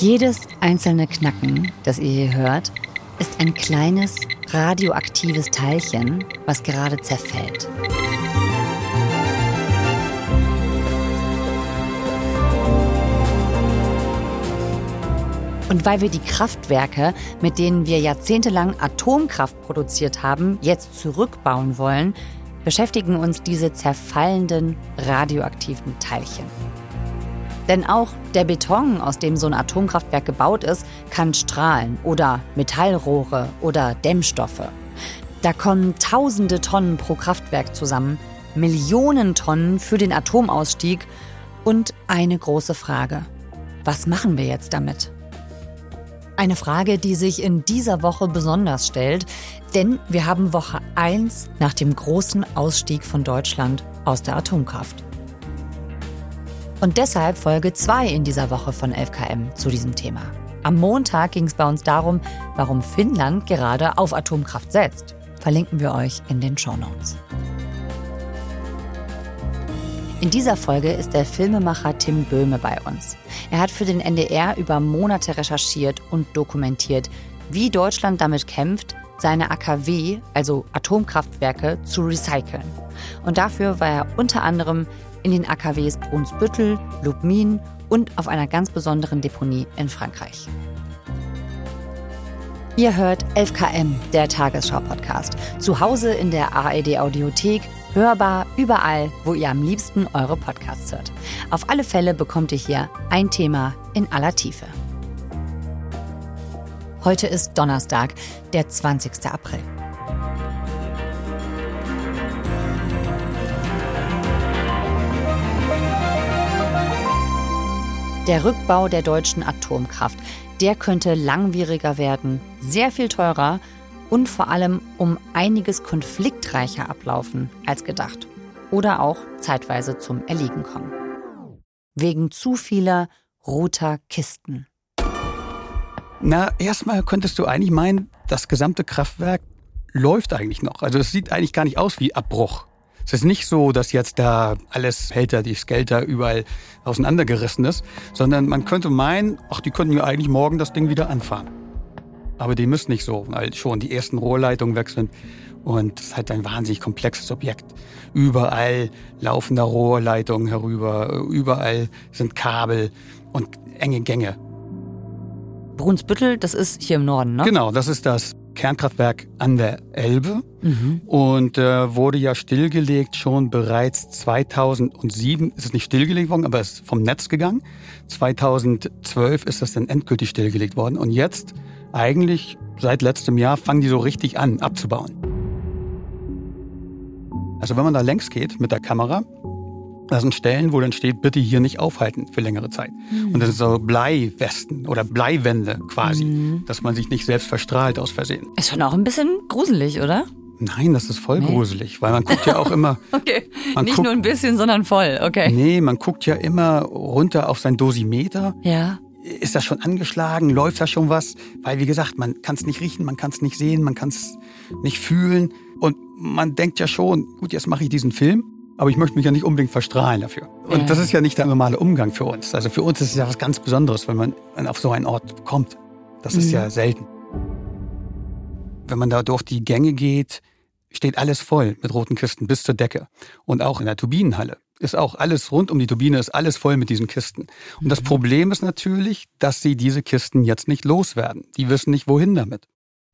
Jedes einzelne Knacken, das ihr hier hört, ist ein kleines radioaktives Teilchen, was gerade zerfällt. Und weil wir die Kraftwerke, mit denen wir jahrzehntelang Atomkraft produziert haben, jetzt zurückbauen wollen, beschäftigen uns diese zerfallenden radioaktiven Teilchen. Denn auch der Beton, aus dem so ein Atomkraftwerk gebaut ist, kann strahlen oder Metallrohre oder Dämmstoffe. Da kommen tausende Tonnen pro Kraftwerk zusammen, Millionen Tonnen für den Atomausstieg und eine große Frage. Was machen wir jetzt damit? Eine Frage, die sich in dieser Woche besonders stellt, denn wir haben Woche 1 nach dem großen Ausstieg von Deutschland aus der Atomkraft. Und deshalb Folge 2 in dieser Woche von 11KM zu diesem Thema. Am Montag ging es bei uns darum, warum Finnland gerade auf Atomkraft setzt. Verlinken wir euch in den Show Notes. In dieser Folge ist der Filmemacher Tim Böhme bei uns. Er hat für den NDR über Monate recherchiert und dokumentiert, wie Deutschland damit kämpft, seine AKW, also Atomkraftwerke, zu recyceln. Und dafür war er unter anderem in den AKWs Brunsbüttel, Lubmin und auf einer ganz besonderen Deponie in Frankreich. Ihr hört 11KM, der Tagesschau-Podcast. Zu Hause in der ARD-Audiothek Hörbar überall, wo ihr am liebsten eure Podcasts hört. Auf alle Fälle bekommt ihr hier ein Thema in aller Tiefe. Heute ist Donnerstag, der 20. April. Der Rückbau der deutschen Atomkraft, der könnte langwieriger werden, sehr viel teurer und vor allem um einiges konfliktreicher ablaufen als gedacht oder auch zeitweise zum Erliegen kommen. Wegen zu vieler roter Kisten. Na, erstmal könntest du eigentlich meinen, das gesamte Kraftwerk läuft eigentlich noch. Also es sieht eigentlich gar nicht aus wie Abbruch. Es ist nicht so, dass jetzt da alles Hälter, die Skelter überall auseinandergerissen ist, sondern man könnte meinen, ach, die könnten ja eigentlich morgen das Ding wieder anfahren. Aber die müssen nicht so, weil schon die ersten Rohrleitungen weg sind. Und es ist halt ein wahnsinnig komplexes Objekt. Überall laufen da Rohrleitungen herüber, überall sind Kabel und enge Gänge. Brunsbüttel, das ist hier im Norden, ne? Genau, das ist das Kernkraftwerk an der Elbe mhm. und äh, wurde ja stillgelegt schon bereits 2007. Ist es nicht stillgelegt worden, aber ist vom Netz gegangen. 2012 ist das dann endgültig stillgelegt worden und jetzt eigentlich seit letztem Jahr fangen die so richtig an abzubauen. Also wenn man da längs geht mit der Kamera, da sind Stellen, wo dann steht, bitte hier nicht aufhalten für längere Zeit. Mhm. Und das sind so Bleiwesten oder Bleiwände quasi, mhm. dass man sich nicht selbst verstrahlt aus Versehen. Ist schon auch ein bisschen gruselig, oder? Nein, das ist voll nee. gruselig, weil man guckt ja auch immer. okay. Nicht guckt, nur ein bisschen, sondern voll, okay. Nee, man guckt ja immer runter auf sein Dosimeter. Ja ist das schon angeschlagen? Läuft da schon was? Weil, wie gesagt, man kann es nicht riechen, man kann es nicht sehen, man kann es nicht fühlen. Und man denkt ja schon, gut, jetzt mache ich diesen Film, aber ich möchte mich ja nicht unbedingt verstrahlen dafür. Und das ist ja nicht der normale Umgang für uns. Also für uns ist es ja was ganz Besonderes, wenn man auf so einen Ort kommt. Das ist mhm. ja selten. Wenn man da durch die Gänge geht, steht alles voll mit roten Kisten bis zur Decke. Und auch in der Turbinenhalle ist auch alles rund um die Turbine, ist alles voll mit diesen Kisten. Und das mhm. Problem ist natürlich, dass sie diese Kisten jetzt nicht loswerden. Die wissen nicht, wohin damit.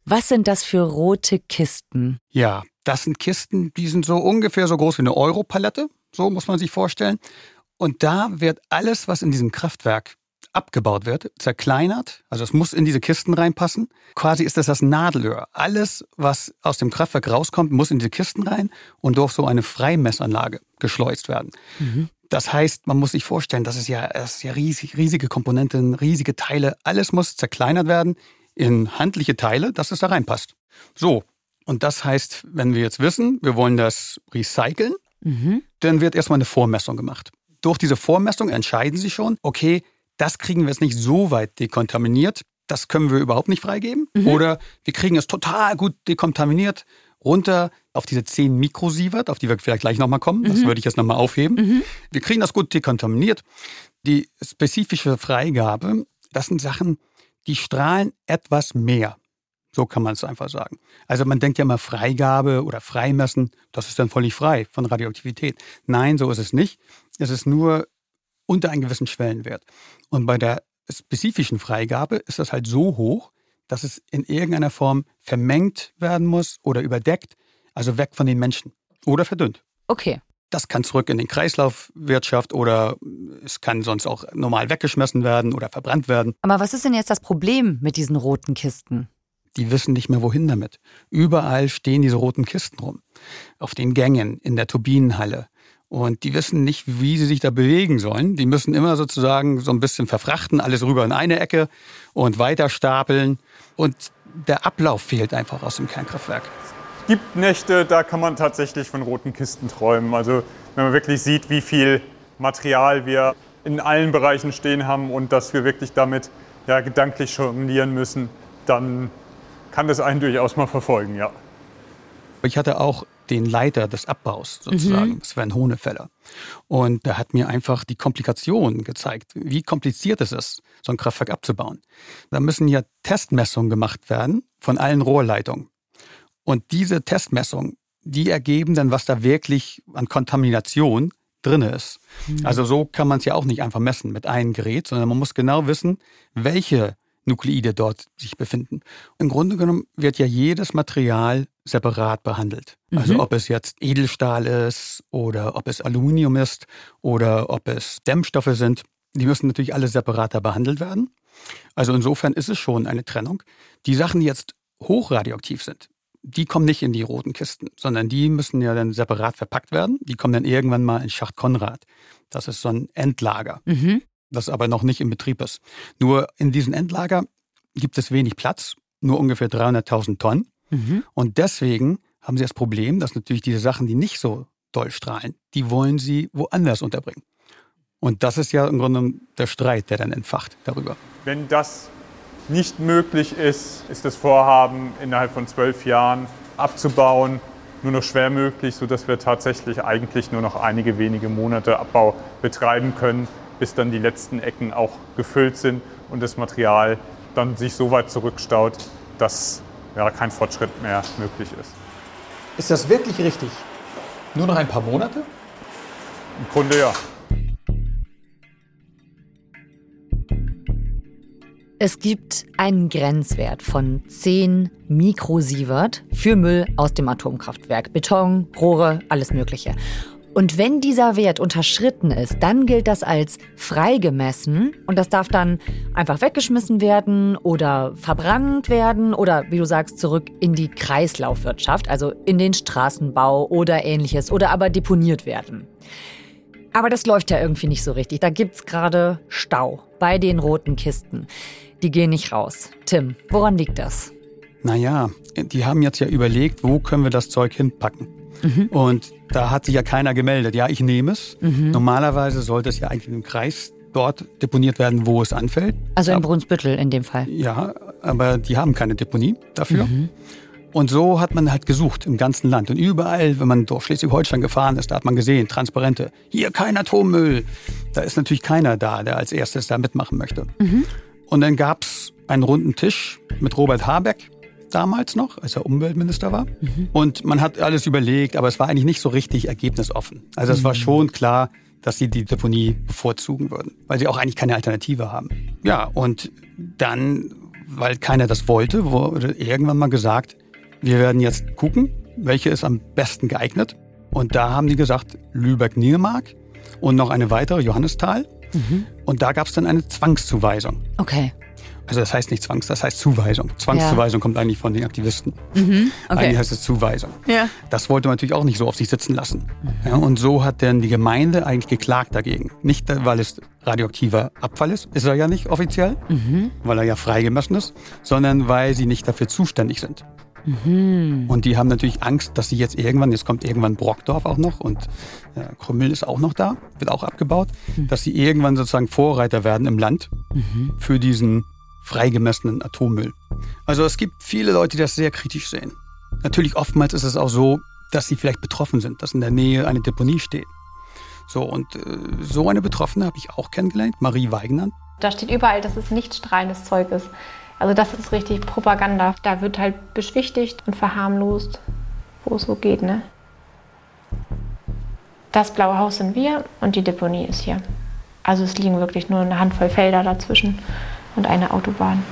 Was sind das für rote Kisten? Ja, das sind Kisten, die sind so ungefähr so groß wie eine Europalette. So muss man sich vorstellen. Und da wird alles, was in diesem Kraftwerk abgebaut wird, zerkleinert. Also es muss in diese Kisten reinpassen. Quasi ist das das Nadelöhr. Alles, was aus dem Kraftwerk rauskommt, muss in diese Kisten rein und durch so eine Freimessanlage geschleust werden. Mhm. Das heißt, man muss sich vorstellen, das ist ja, das ist ja riesig, riesige Komponenten, riesige Teile. Alles muss zerkleinert werden in handliche Teile, dass es da reinpasst. So. Und das heißt, wenn wir jetzt wissen, wir wollen das recyceln, mhm. dann wird erstmal eine Vormessung gemacht. Durch diese Vormessung entscheiden sie schon, okay, das kriegen wir jetzt nicht so weit dekontaminiert, das können wir überhaupt nicht freigeben. Mhm. Oder wir kriegen es total gut dekontaminiert runter auf diese 10 Mikrosievert, auf die wir vielleicht gleich nochmal kommen. Das mhm. würde ich jetzt nochmal aufheben. Mhm. Wir kriegen das gut dekontaminiert. Die spezifische Freigabe, das sind Sachen, die strahlen etwas mehr. So kann man es einfach sagen. Also man denkt ja immer Freigabe oder Freimessen, das ist dann völlig frei von Radioaktivität. Nein, so ist es nicht. Es ist nur unter einem gewissen Schwellenwert. Und bei der spezifischen Freigabe ist das halt so hoch, dass es in irgendeiner Form vermengt werden muss oder überdeckt, also weg von den Menschen oder verdünnt. Okay. Das kann zurück in den Kreislaufwirtschaft oder es kann sonst auch normal weggeschmissen werden oder verbrannt werden. Aber was ist denn jetzt das Problem mit diesen roten Kisten? Die wissen nicht mehr, wohin damit. Überall stehen diese roten Kisten rum. Auf den Gängen, in der Turbinenhalle. Und die wissen nicht, wie sie sich da bewegen sollen. Die müssen immer sozusagen so ein bisschen verfrachten, alles rüber in eine Ecke und weiter stapeln. Und der Ablauf fehlt einfach aus dem Kernkraftwerk gibt Nächte, da kann man tatsächlich von roten Kisten träumen. Also wenn man wirklich sieht, wie viel Material wir in allen Bereichen stehen haben und dass wir wirklich damit ja, gedanklich jonglieren müssen, dann kann das einen durchaus mal verfolgen, ja. Ich hatte auch den Leiter des Abbaus sozusagen, mhm. Sven Hohnefeller. Und der hat mir einfach die Komplikationen gezeigt, wie kompliziert es ist, so ein Kraftwerk abzubauen. Da müssen ja Testmessungen gemacht werden von allen Rohrleitungen. Und diese Testmessungen, die ergeben dann, was da wirklich an Kontamination drin ist. Mhm. Also so kann man es ja auch nicht einfach messen mit einem Gerät, sondern man muss genau wissen, welche Nukleide dort sich befinden. Im Grunde genommen wird ja jedes Material separat behandelt. Also mhm. Also ob es jetzt Edelstahl ist oder ob es Aluminium ist oder ob es Dämmstoffe sind, die müssen natürlich alle separater behandelt werden. Also insofern ist es schon eine Trennung. Die Sachen, die jetzt hochradioaktiv sind, die kommen nicht in die roten Kisten, sondern die müssen ja dann separat verpackt werden. Die kommen dann irgendwann mal in Schacht Konrad. Das ist so ein Endlager, mhm. das aber noch nicht in Betrieb ist. Nur in diesem Endlager gibt es wenig Platz, nur ungefähr 300.000 Tonnen. Mhm. Und deswegen haben sie das Problem, dass natürlich diese Sachen, die nicht so doll strahlen, die wollen sie woanders unterbringen. Und das ist ja im Grunde der Streit, der dann entfacht darüber. Wenn das nicht möglich ist, ist das Vorhaben innerhalb von zwölf Jahren abzubauen nur noch schwer möglich, sodass wir tatsächlich eigentlich nur noch einige wenige Monate Abbau betreiben können, bis dann die letzten Ecken auch gefüllt sind und das Material dann sich so weit zurückstaut, dass ja, kein Fortschritt mehr möglich ist. Ist das wirklich richtig? Nur noch ein paar Monate? Im Grunde ja. Es gibt einen Grenzwert von 10 Mikrosievert für Müll aus dem Atomkraftwerk. Beton, Rohre, alles Mögliche. Und wenn dieser Wert unterschritten ist, dann gilt das als freigemessen und das darf dann einfach weggeschmissen werden oder verbrannt werden oder, wie du sagst, zurück in die Kreislaufwirtschaft, also in den Straßenbau oder ähnliches oder aber deponiert werden. Aber das läuft ja irgendwie nicht so richtig. Da gibt's gerade Stau bei den roten Kisten die gehen nicht raus. Tim, woran liegt das? Naja, die haben jetzt ja überlegt, wo können wir das Zeug hinpacken. Mhm. Und da hat sich ja keiner gemeldet. Ja, ich nehme es. Mhm. Normalerweise sollte es ja eigentlich im Kreis dort deponiert werden, wo es anfällt. Also in Brunsbüttel in dem Fall. Ja, aber die haben keine Deponie dafür. Mhm. Und so hat man halt gesucht im ganzen Land. Und überall, wenn man durch Schleswig-Holstein gefahren ist, da hat man gesehen, Transparente, hier kein Atommüll. Da ist natürlich keiner da, der als erstes da mitmachen möchte. Mhm. Und dann gab es einen runden Tisch mit Robert Habeck damals noch, als er Umweltminister war. Mhm. Und man hat alles überlegt, aber es war eigentlich nicht so richtig ergebnisoffen. Also es mhm. war schon klar, dass sie die Deponie bevorzugen würden, weil sie auch eigentlich keine Alternative haben. Ja, und dann, weil keiner das wollte, wurde irgendwann mal gesagt, wir werden jetzt gucken, welche ist am besten geeignet. Und da haben die gesagt, Lübeck-Niermark und noch eine weitere, Johannisthal. Mhm. Und da gab es dann eine Zwangszuweisung. Okay. Also das heißt nicht Zwangs, das heißt Zuweisung. Zwangszuweisung ja. kommt eigentlich von den Aktivisten. Mhm, okay. Eigentlich heißt es Zuweisung. Ja. Das wollte man natürlich auch nicht so auf sich sitzen lassen. Mhm. Ja, und so hat dann die Gemeinde eigentlich geklagt dagegen. Nicht, weil es radioaktiver Abfall ist, ist er ja nicht offiziell, mhm. weil er ja freigemessen ist, sondern weil sie nicht dafür zuständig sind. Mhm. Und die haben natürlich Angst, dass sie jetzt irgendwann, jetzt kommt irgendwann Brockdorf auch noch und äh, Krümmel ist auch noch da, wird auch abgebaut, mhm. dass sie irgendwann sozusagen Vorreiter werden im Land mhm. für diesen freigemessenen Atommüll. Also es gibt viele Leute, die das sehr kritisch sehen. Natürlich oftmals ist es auch so, dass sie vielleicht betroffen sind, dass in der Nähe eine Deponie steht. So, und äh, so eine Betroffene habe ich auch kennengelernt, Marie Weigner. Da steht überall, dass es nicht strahlendes Zeug ist. Also das ist richtig Propaganda. Da wird halt beschwichtigt und verharmlost, wo es so geht. Ne? Das blaue Haus sind wir und die Deponie ist hier. Also es liegen wirklich nur eine Handvoll Felder dazwischen und eine Autobahn.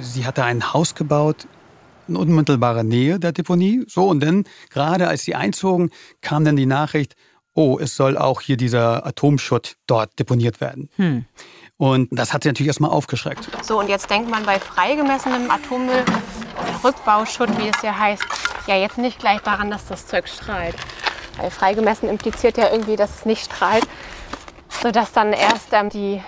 Sie hatte ein Haus gebaut in unmittelbarer Nähe der Deponie. So, und dann, gerade als sie einzogen, kam dann die Nachricht, oh, es soll auch hier dieser Atomschutt dort deponiert werden. Hm. Und das hat sie natürlich erstmal aufgeschreckt. So, und jetzt denkt man bei freigemessenem Atommüll, Rückbauschutt, wie es ja heißt, ja jetzt nicht gleich daran, dass das Zeug strahlt. Weil freigemessen impliziert ja irgendwie, dass es nicht strahlt, sodass dann erst ähm, die,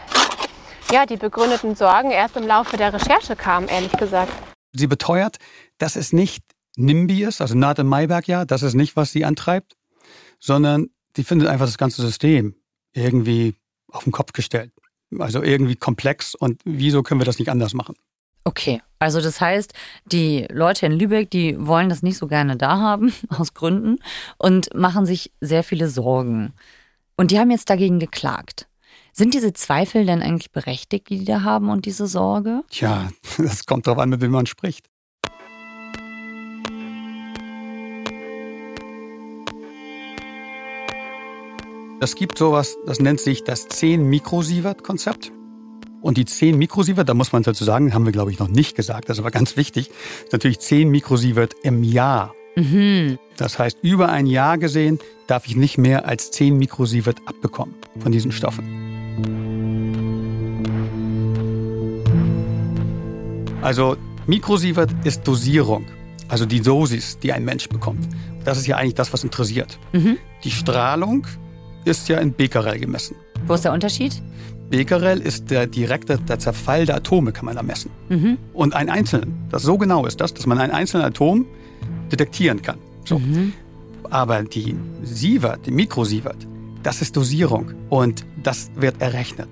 ja, die begründeten Sorgen erst im Laufe der Recherche kamen, ehrlich gesagt. Sie beteuert, dass es nicht NIMBY ist, also Nathan Mayberg ja, das ist nicht, was sie antreibt, sondern die findet einfach das ganze System irgendwie auf den Kopf gestellt. Also irgendwie komplex und wieso können wir das nicht anders machen? Okay, also das heißt, die Leute in Lübeck, die wollen das nicht so gerne da haben, aus Gründen, und machen sich sehr viele Sorgen. Und die haben jetzt dagegen geklagt. Sind diese Zweifel denn eigentlich berechtigt, die die da haben und diese Sorge? Tja, das kommt darauf an, mit wem man spricht. Es gibt sowas, das nennt sich das 10-Mikrosievert-Konzept. Und die 10 Mikrosievert, da muss man dazu sagen, haben wir glaube ich noch nicht gesagt, das ist aber ganz wichtig, ist natürlich 10 Mikrosievert im Jahr. Mhm. Das heißt, über ein Jahr gesehen darf ich nicht mehr als 10 Mikrosievert abbekommen von diesen Stoffen. Also Mikrosievert ist Dosierung, also die Dosis, die ein Mensch bekommt. Das ist ja eigentlich das, was interessiert. Mhm. Die Strahlung ist ja in Becquerel gemessen. Wo ist der Unterschied? Becquerel ist der direkte der Zerfall der Atome, kann man da messen. Mhm. Und ein einzelnen, das so genau ist das, dass man ein einzelnes Atom detektieren kann. So. Mhm. Aber die Sievert, die Mikrosievert, das ist Dosierung und das wird errechnet.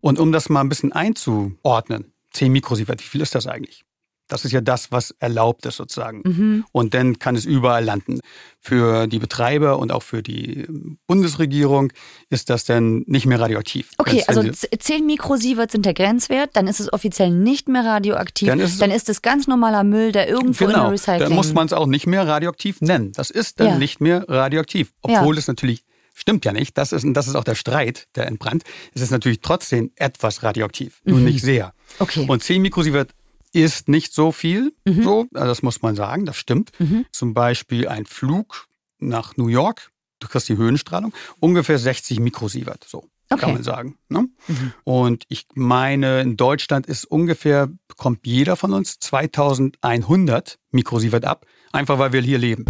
Und um das mal ein bisschen einzuordnen, 10 Mikrosievert, wie viel ist das eigentlich? Das ist ja das, was erlaubt ist sozusagen. Mhm. Und dann kann es überall landen. Für die Betreiber und auch für die Bundesregierung ist das dann nicht mehr radioaktiv. Okay, also 10 Mikrosievert sind der Grenzwert, dann ist es offiziell nicht mehr radioaktiv. Dann ist, dann ist es ganz normaler Müll, der irgendwo genau, in der Recycling... Dann muss man es auch nicht mehr radioaktiv nennen. Das ist dann ja. nicht mehr radioaktiv. Obwohl ja. es natürlich Stimmt ja nicht. Das ist, das ist auch der Streit, der entbrannt. Es ist natürlich trotzdem etwas radioaktiv, nur mhm. nicht sehr. Okay. Und 10 Mikrosievert ist nicht so viel, mhm. so, also das muss man sagen, das stimmt. Mhm. Zum Beispiel ein Flug nach New York, du kriegst die Höhenstrahlung, ungefähr 60 Mikrosievert, so okay. kann man sagen. Ne? Mhm. Und ich meine, in Deutschland ist ungefähr, bekommt jeder von uns 2100 Mikrosievert ab, einfach weil wir hier leben.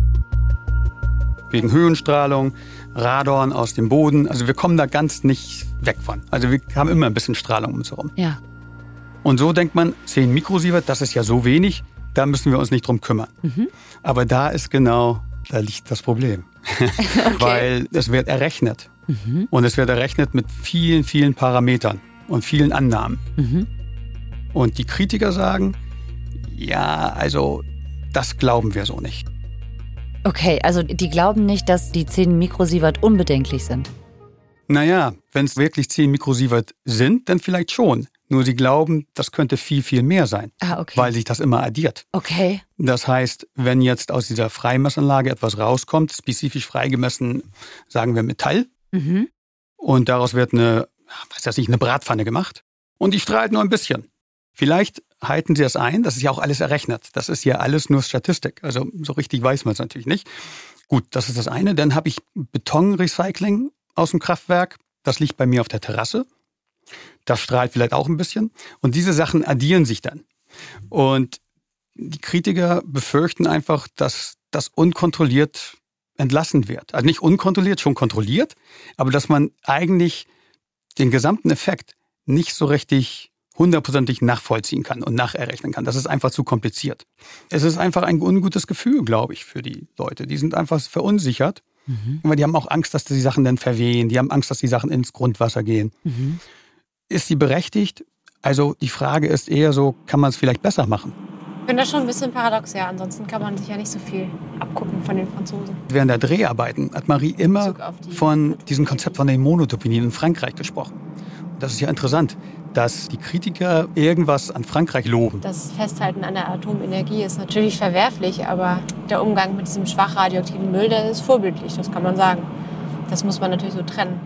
Wegen Höhenstrahlung, Radon aus dem Boden, also wir kommen da ganz nicht weg von. Also wir haben immer ein bisschen Strahlung um uns herum. Ja. Und so denkt man, 10 Mikrosievert, das ist ja so wenig, da müssen wir uns nicht drum kümmern. Mhm. Aber da ist genau, da liegt das Problem. Okay. Weil es wird errechnet. Mhm. Und es wird errechnet mit vielen, vielen Parametern und vielen Annahmen. Mhm. Und die Kritiker sagen, ja, also das glauben wir so nicht. Okay, also die glauben nicht, dass die 10 Mikrosievert unbedenklich sind. Naja, wenn es wirklich 10 Mikrosievert sind, dann vielleicht schon. Nur sie glauben, das könnte viel, viel mehr sein, ah, okay. weil sich das immer addiert. Okay. Das heißt, wenn jetzt aus dieser Freimessanlage etwas rauskommt, spezifisch freigemessen, sagen wir Metall, mhm. und daraus wird eine, weiß das nicht, eine Bratpfanne gemacht und die strahlt nur ein bisschen. Vielleicht halten sie das ein, das ist ja auch alles errechnet. Das ist ja alles nur Statistik. Also so richtig weiß man es natürlich nicht. Gut, das ist das eine. Dann habe ich Betonrecycling aus dem Kraftwerk. Das liegt bei mir auf der Terrasse. Das strahlt vielleicht auch ein bisschen. Und diese Sachen addieren sich dann. Und die Kritiker befürchten einfach, dass das unkontrolliert entlassen wird. Also nicht unkontrolliert, schon kontrolliert, aber dass man eigentlich den gesamten Effekt nicht so richtig hundertprozentig nachvollziehen kann und nacherrechnen kann. Das ist einfach zu kompliziert. Es ist einfach ein ungutes Gefühl, glaube ich, für die Leute. Die sind einfach verunsichert, mhm. weil die haben auch Angst, dass die Sachen dann verwehen. Die haben Angst, dass die Sachen ins Grundwasser gehen. Mhm. Ist sie berechtigt? Also die Frage ist eher so, kann man es vielleicht besser machen? Ich finde das schon ein bisschen paradox, ja. Ansonsten kann man sich ja nicht so viel abgucken von den Franzosen. Während der Dreharbeiten hat Marie immer die von diesem Konzept von den Monotopinien in Frankreich gesprochen. Und das ist ja interessant, dass die Kritiker irgendwas an Frankreich loben. Das Festhalten an der Atomenergie ist natürlich verwerflich, aber der Umgang mit diesem schwach radioaktiven Müll, der ist vorbildlich, das kann man sagen. Das muss man natürlich so trennen.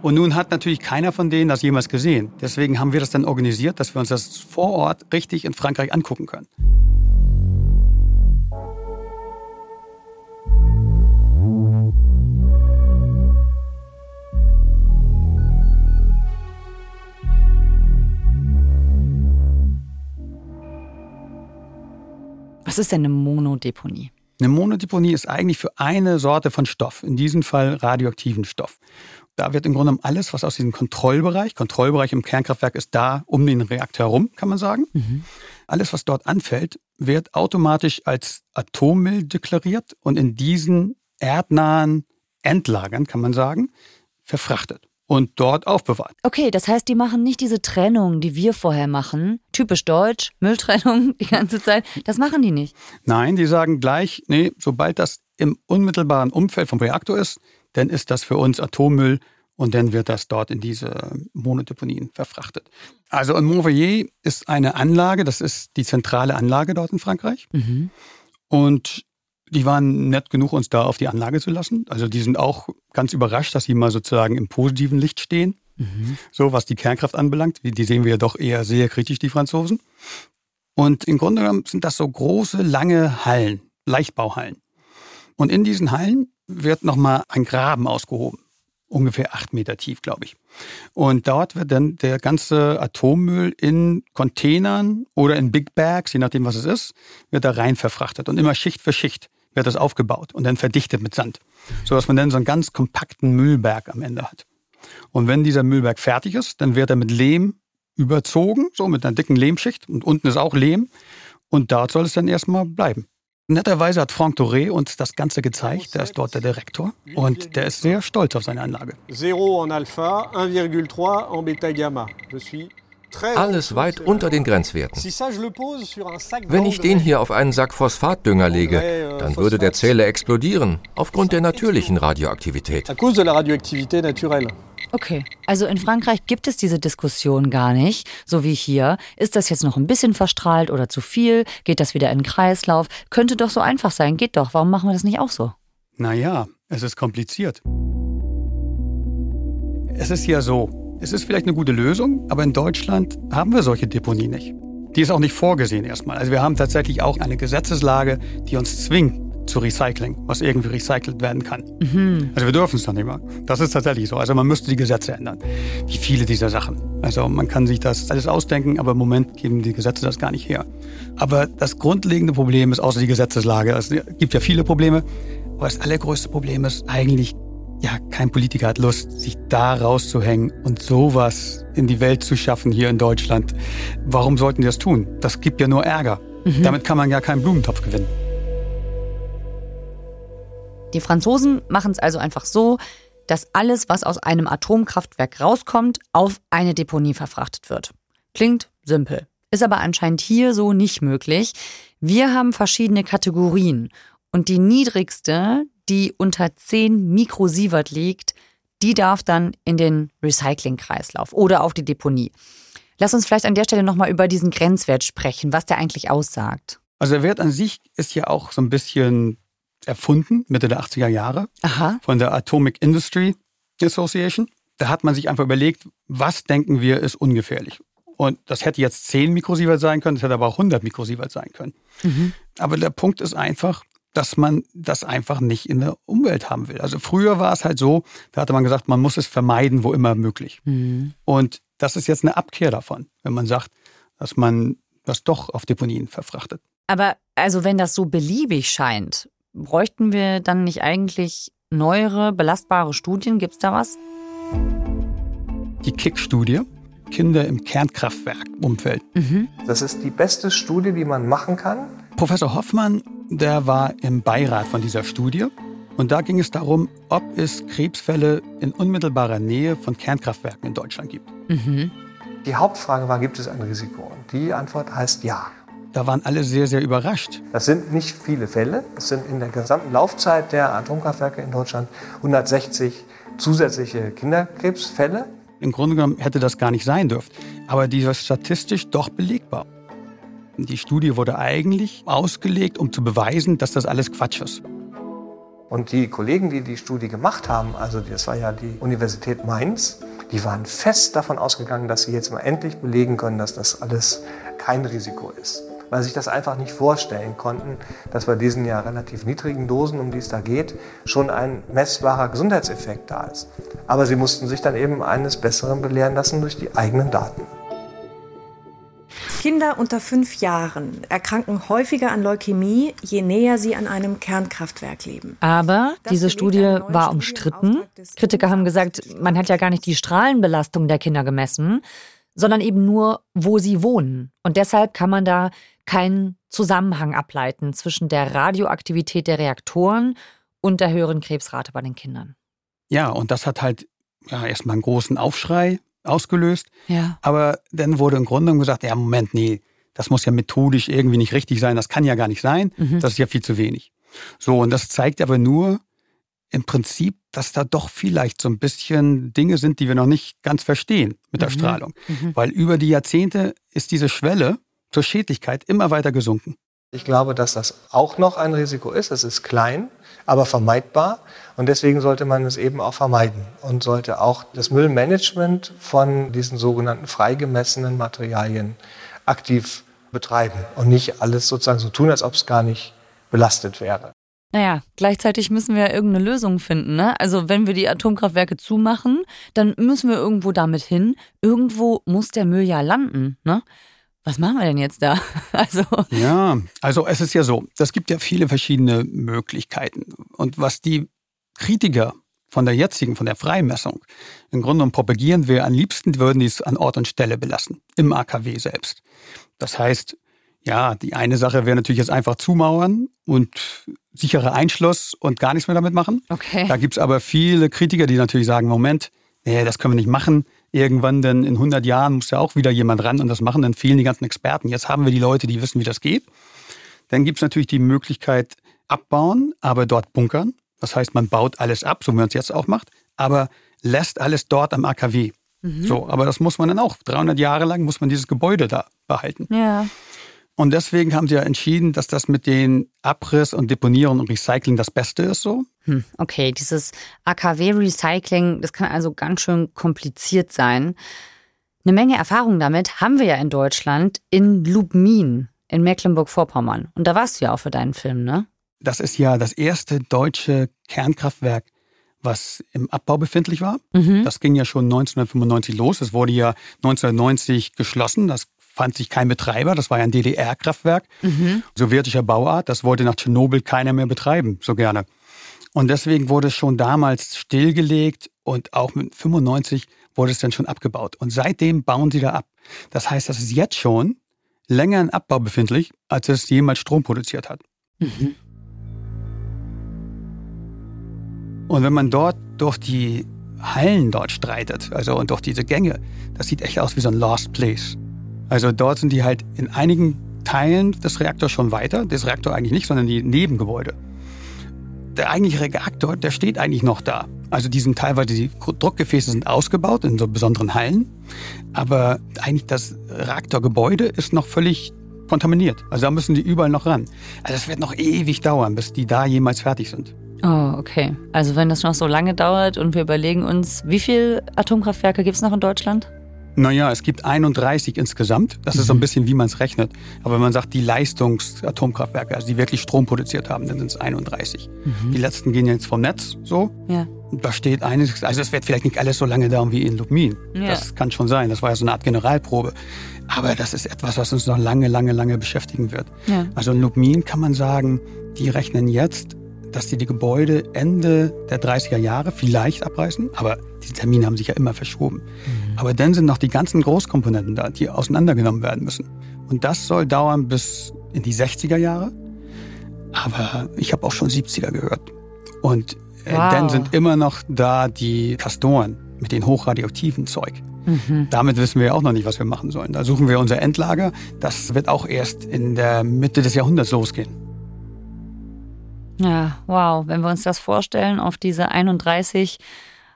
Und nun hat natürlich keiner von denen das jemals gesehen. Deswegen haben wir das dann organisiert, dass wir uns das vor Ort richtig in Frankreich angucken können. Was ist denn eine Monodeponie? Eine Monodeponie ist eigentlich für eine Sorte von Stoff, in diesem Fall radioaktiven Stoff. Da wird im Grunde genommen alles, was aus diesem Kontrollbereich, Kontrollbereich im Kernkraftwerk ist da um den Reaktor herum, kann man sagen. Mhm. Alles, was dort anfällt, wird automatisch als Atommüll deklariert und in diesen erdnahen Endlagern, kann man sagen, verfrachtet und dort aufbewahrt. Okay, das heißt, die machen nicht diese Trennung, die wir vorher machen. Typisch deutsch, Mülltrennung die ganze Zeit. Das machen die nicht. Nein, die sagen gleich, nee, sobald das im unmittelbaren Umfeld vom Reaktor ist, dann ist das für uns Atommüll und dann wird das dort in diese Monodeponien verfrachtet. Also in Montpellier ist eine Anlage, das ist die zentrale Anlage dort in Frankreich. Mhm. Und die waren nett genug, uns da auf die Anlage zu lassen. Also die sind auch ganz überrascht, dass sie mal sozusagen im positiven Licht stehen. Mhm. So was die Kernkraft anbelangt. Die sehen wir ja doch eher sehr kritisch, die Franzosen. Und im Grunde genommen sind das so große, lange Hallen, Leichtbauhallen. Und in diesen Hallen wird nochmal ein Graben ausgehoben. Ungefähr acht Meter tief, glaube ich. Und dort wird dann der ganze Atommüll in Containern oder in Big Bags, je nachdem was es ist, wird da rein verfrachtet. Und immer Schicht für Schicht wird das aufgebaut und dann verdichtet mit Sand. Sodass man dann so einen ganz kompakten Müllberg am Ende hat. Und wenn dieser Müllberg fertig ist, dann wird er mit Lehm überzogen, so mit einer dicken Lehmschicht. Und unten ist auch Lehm. Und dort soll es dann erstmal bleiben. Netterweise hat Franck Doré uns das Ganze gezeigt. Der ist dort der Direktor und der ist sehr stolz auf seine Anlage. Zero en Alpha, 1,3 en Beta Gamma. Je suis alles weit unter den Grenzwerten. Wenn ich den hier auf einen Sack Phosphatdünger lege, euh, dann würde der Zähler explodieren, aufgrund der natürlichen Radioaktivität. Okay, also in Frankreich gibt es diese Diskussion gar nicht, so wie hier. Ist das jetzt noch ein bisschen verstrahlt oder zu viel? Geht das wieder in den Kreislauf? Könnte doch so einfach sein, geht doch. Warum machen wir das nicht auch so? Naja, es ist kompliziert. Es ist ja so, es ist vielleicht eine gute Lösung, aber in Deutschland haben wir solche Deponie nicht. Die ist auch nicht vorgesehen erstmal. Also wir haben tatsächlich auch eine Gesetzeslage, die uns zwingt, zu Recycling, was irgendwie recycelt werden kann. Mhm. Also wir dürfen es dann nicht mehr. Das ist tatsächlich so. Also man müsste die Gesetze ändern. Wie viele dieser Sachen. Also man kann sich das alles ausdenken, aber im Moment geben die Gesetze das gar nicht her. Aber das grundlegende Problem ist außer die Gesetzeslage. Es gibt ja viele Probleme. Aber das allergrößte Problem ist eigentlich, ja, kein Politiker hat Lust, sich da rauszuhängen und sowas in die Welt zu schaffen hier in Deutschland. Warum sollten die das tun? Das gibt ja nur Ärger. Mhm. Damit kann man ja keinen Blumentopf gewinnen. Die Franzosen machen es also einfach so, dass alles, was aus einem Atomkraftwerk rauskommt, auf eine Deponie verfrachtet wird. Klingt simpel, ist aber anscheinend hier so nicht möglich. Wir haben verschiedene Kategorien und die niedrigste, die unter 10 Mikrosievert liegt, die darf dann in den Recyclingkreislauf oder auf die Deponie. Lass uns vielleicht an der Stelle nochmal über diesen Grenzwert sprechen, was der eigentlich aussagt. Also der Wert an sich ist ja auch so ein bisschen erfunden, Mitte der 80er Jahre, Aha. von der Atomic Industry Association. Da hat man sich einfach überlegt, was denken wir ist ungefährlich. Und das hätte jetzt 10 Mikrosievert sein können, das hätte aber auch 100 Mikrosievert sein können. Mhm. Aber der Punkt ist einfach, dass man das einfach nicht in der Umwelt haben will. Also früher war es halt so, da hatte man gesagt, man muss es vermeiden, wo immer möglich. Mhm. Und das ist jetzt eine Abkehr davon, wenn man sagt, dass man das doch auf Deponien verfrachtet. Aber also wenn das so beliebig scheint, bräuchten wir dann nicht eigentlich neuere, belastbare Studien? Gibt es da was? Die KIK-Studie, Kinder im Kernkraftwerkumfeld. Mhm. Das ist die beste Studie, die man machen kann. Professor Hoffmann, der war im Beirat von dieser Studie. Und da ging es darum, ob es Krebsfälle in unmittelbarer Nähe von Kernkraftwerken in Deutschland gibt. Mhm. Die Hauptfrage war, gibt es ein Risiko? Und die Antwort heißt ja. Da waren alle sehr, sehr überrascht. Das sind nicht viele Fälle. Es sind in der gesamten Laufzeit der Atomkraftwerke in Deutschland 160 zusätzliche Kinderkrebsfälle. Im Grunde genommen hätte das gar nicht sein dürfen. Aber die war statistisch doch belegbar. Die Studie wurde eigentlich ausgelegt, um zu beweisen, dass das alles Quatsch ist. Und die Kollegen, die die Studie gemacht haben, also das war ja die Universität Mainz, die waren fest davon ausgegangen, dass sie jetzt mal endlich belegen können, dass das alles kein Risiko ist. Weil sie sich das einfach nicht vorstellen konnten, dass bei diesen ja relativ niedrigen Dosen, um die es da geht, schon ein messbarer Gesundheitseffekt da ist. Aber sie mussten sich dann eben eines Besseren belehren lassen durch die eigenen Daten. Kinder unter fünf Jahren erkranken häufiger an Leukämie, je näher sie an einem Kernkraftwerk leben. Aber diese Studie war umstritten. Kritiker haben gesagt, man hat ja gar nicht die Strahlenbelastung der Kinder gemessen, sondern eben nur, wo sie wohnen. Und deshalb kann man da keinen Zusammenhang ableiten zwischen der Radioaktivität der Reaktoren und der höheren Krebsrate bei den Kindern. Ja, und das hat halt ja, erstmal einen großen Aufschrei ausgelöst. Ja. Aber dann wurde im Grunde gesagt, ja, Moment, nee, das muss ja methodisch irgendwie nicht richtig sein, das kann ja gar nicht sein, mhm. das ist ja viel zu wenig. So, und das zeigt aber nur im Prinzip, dass da doch vielleicht so ein bisschen Dinge sind, die wir noch nicht ganz verstehen mit der mhm. Strahlung. Mhm. Weil über die Jahrzehnte ist diese Schwelle zur Schädlichkeit immer weiter gesunken. Ich glaube, dass das auch noch ein Risiko ist. Es ist klein, aber vermeidbar. Und deswegen sollte man es eben auch vermeiden und sollte auch das Müllmanagement von diesen sogenannten freigemessenen Materialien aktiv betreiben und nicht alles sozusagen so tun, als ob es gar nicht belastet wäre. Naja, gleichzeitig müssen wir ja irgendeine Lösung finden. Ne? Also wenn wir die Atomkraftwerke zumachen, dann müssen wir irgendwo damit hin. Irgendwo muss der Müll ja landen. Ne? Was machen wir denn jetzt da? Also ja, also es ist ja so, es gibt ja viele verschiedene Möglichkeiten. Und was die Kritiker von der jetzigen, von der Freimessung, im Grunde genommen propagieren wir am liebsten, würden die es an Ort und Stelle belassen, im AKW selbst. Das heißt, ja, die eine Sache wäre natürlich jetzt einfach zumauern und sicherer Einschluss und gar nichts mehr damit machen. Okay. Da gibt es aber viele Kritiker, die natürlich sagen, Moment, nee, das können wir nicht machen irgendwann denn in 100 Jahren muss ja auch wieder jemand ran und das machen, dann fehlen die ganzen Experten. Jetzt haben wir die Leute, die wissen, wie das geht. Dann gibt es natürlich die Möglichkeit abbauen, aber dort bunkern. Das heißt, man baut alles ab, so wie man es jetzt auch macht, aber lässt alles dort am AKW. Mhm. So, aber das muss man dann auch. 300 Jahre lang muss man dieses Gebäude da behalten. Ja. Und deswegen haben sie ja entschieden, dass das mit den Abriss und Deponieren und Recycling das Beste ist so. Hm, okay, dieses AKW-Recycling, das kann also ganz schön kompliziert sein. Eine Menge Erfahrung damit haben wir ja in Deutschland in Lubmin in Mecklenburg-Vorpommern. Und da warst du ja auch für deinen Film, ne? Das ist ja das erste deutsche Kernkraftwerk, was im Abbau befindlich war. Mhm. Das ging ja schon 1995 los. Es wurde ja 1990 geschlossen. Das fand sich kein Betreiber. Das war ja ein DDR-Kraftwerk, mhm. sowjetischer Bauart. Das wollte nach Tschernobyl keiner mehr betreiben, so gerne. Und deswegen wurde es schon damals stillgelegt und auch mit 95 wurde es dann schon abgebaut. Und seitdem bauen sie da ab. Das heißt, das ist jetzt schon länger in Abbau befindlich, als es jemals Strom produziert hat. Mhm. Und wenn man dort durch die Hallen dort streitet, also und durch diese Gänge, das sieht echt aus wie so ein Lost Place. Also dort sind die halt in einigen Teilen des Reaktors schon weiter, des Reaktor eigentlich nicht, sondern die Nebengebäude. Der eigentliche Reaktor, der steht eigentlich noch da. Also die sind teilweise, die Druckgefäße sind ausgebaut in so besonderen Hallen, aber eigentlich das Reaktorgebäude ist noch völlig kontaminiert. Also da müssen die überall noch ran. Also es wird noch ewig dauern, bis die da jemals fertig sind. Oh, okay. Also wenn das noch so lange dauert und wir überlegen uns, wie viele Atomkraftwerke gibt es noch in Deutschland? Naja, es gibt 31 insgesamt. Das ist so ein mhm. bisschen, wie man es rechnet. Aber wenn man sagt, die Leistungsatomkraftwerke, also die wirklich Strom produziert haben, dann sind es 31. Mhm. Die letzten gehen jetzt vom Netz so. Ja. Da steht eines, also es wird vielleicht nicht alles so lange dauern wie in Lubmin. Ja. Das kann schon sein. Das war ja so eine Art Generalprobe. Aber das ist etwas, was uns noch lange, lange, lange beschäftigen wird. Ja. Also in Lubmin kann man sagen, die rechnen jetzt dass die die Gebäude Ende der 30er Jahre vielleicht abreißen, aber die Termine haben sich ja immer verschoben. Mhm. Aber dann sind noch die ganzen Großkomponenten da, die auseinandergenommen werden müssen. Und das soll dauern bis in die 60er Jahre. Aber ich habe auch schon 70er gehört. Und äh, wow. dann sind immer noch da die Kastoren mit den hochradioaktiven Zeug. Mhm. Damit wissen wir auch noch nicht, was wir machen sollen. Da suchen wir unser Endlager. Das wird auch erst in der Mitte des Jahrhunderts losgehen. Ja, wow. Wenn wir uns das vorstellen, auf diese 31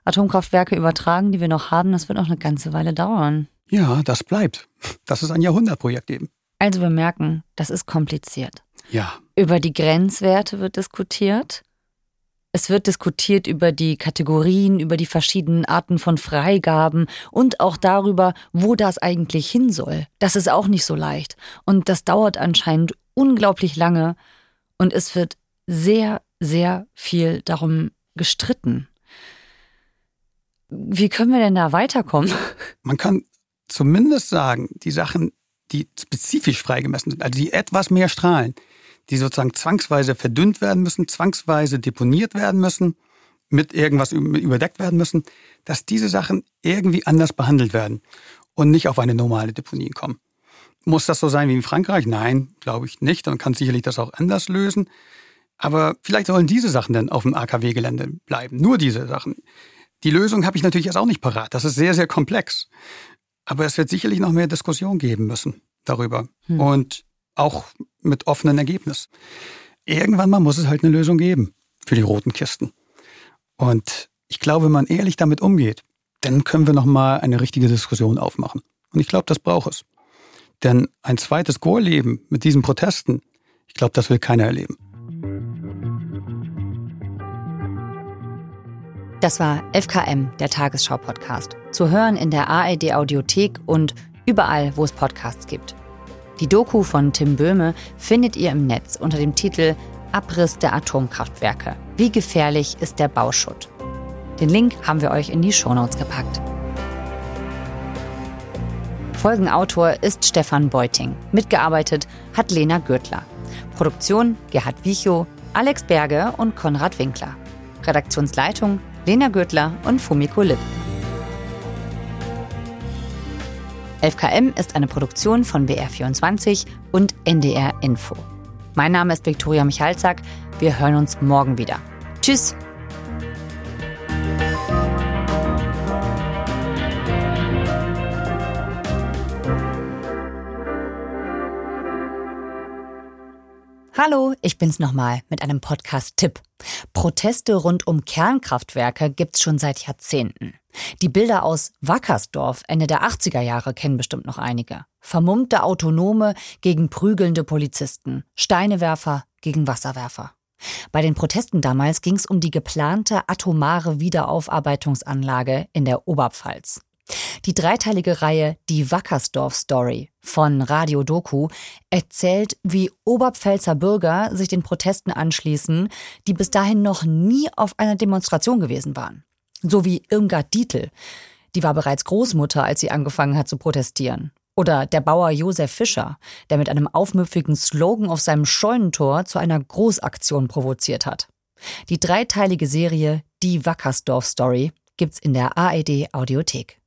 Atomkraftwerke übertragen, die wir noch haben, das wird noch eine ganze Weile dauern. Ja, das bleibt. Das ist ein Jahrhundertprojekt eben. Also wir merken, das ist kompliziert. Ja. Über die Grenzwerte wird diskutiert. Es wird diskutiert über die Kategorien, über die verschiedenen Arten von Freigaben und auch darüber, wo das eigentlich hin soll. Das ist auch nicht so leicht. Und das dauert anscheinend unglaublich lange. Und es wird sehr, sehr viel darum gestritten. Wie können wir denn da weiterkommen? Man kann zumindest sagen, die Sachen, die spezifisch freigemessen sind, also die etwas mehr strahlen, die sozusagen zwangsweise verdünnt werden müssen, zwangsweise deponiert werden müssen, mit irgendwas überdeckt werden müssen, dass diese Sachen irgendwie anders behandelt werden und nicht auf eine normale Deponie kommen. Muss das so sein wie in Frankreich? Nein, glaube ich nicht. Man kann sicherlich das auch anders lösen. Aber vielleicht sollen diese Sachen dann auf dem AKW-Gelände bleiben. Nur diese Sachen. Die Lösung habe ich natürlich jetzt auch nicht parat. Das ist sehr, sehr komplex. Aber es wird sicherlich noch mehr Diskussion geben müssen darüber. Hm. Und auch mit offenen Ergebnis. Irgendwann mal muss es halt eine Lösung geben für die roten Kisten. Und ich glaube, wenn man ehrlich damit umgeht, dann können wir noch mal eine richtige Diskussion aufmachen. Und ich glaube, das braucht es. Denn ein zweites Gorleben mit diesen Protesten, ich glaube, das will keiner erleben. Das war FKM, der Tagesschau-Podcast. Zu hören in der ARD-Audiothek und überall, wo es Podcasts gibt. Die Doku von Tim Böhme findet ihr im Netz unter dem Titel Abriss der Atomkraftwerke. Wie gefährlich ist der Bauschutt? Den Link haben wir euch in die Shownotes gepackt. Folgenautor ist Stefan Beuting. Mitgearbeitet hat Lena Gürtler. Produktion Gerhard Wichow, Alex Berge und Konrad Winkler. Redaktionsleitung Lena Gürtler und Fumiko Lipp. 11KM ist eine Produktion von BR24 und NDR Info. Mein Name ist Viktoria Michalzack. Wir hören uns morgen wieder. Tschüss! Hallo, ich bin's nochmal mit einem Podcast-Tipp. Proteste rund um Kernkraftwerke gibt's schon seit Jahrzehnten. Die Bilder aus Wackersdorf Ende der 80er Jahre kennen bestimmt noch einige. Vermummte Autonome gegen prügelnde Polizisten, Steinewerfer gegen Wasserwerfer. Bei den Protesten damals ging's um die geplante atomare Wiederaufarbeitungsanlage in der Oberpfalz. Die dreiteilige Reihe Die Wackersdorf Story von Radio Doku erzählt, wie Oberpfälzer Bürger sich den Protesten anschließen, die bis dahin noch nie auf einer Demonstration gewesen waren. So wie Irmgard Dietl. Die war bereits Großmutter, als sie angefangen hat zu protestieren. Oder der Bauer Josef Fischer, der mit einem aufmüpfigen Slogan auf seinem Scheunentor zu einer Großaktion provoziert hat. Die dreiteilige Serie Die Wackersdorf Story gibt's in der ARD Audiothek.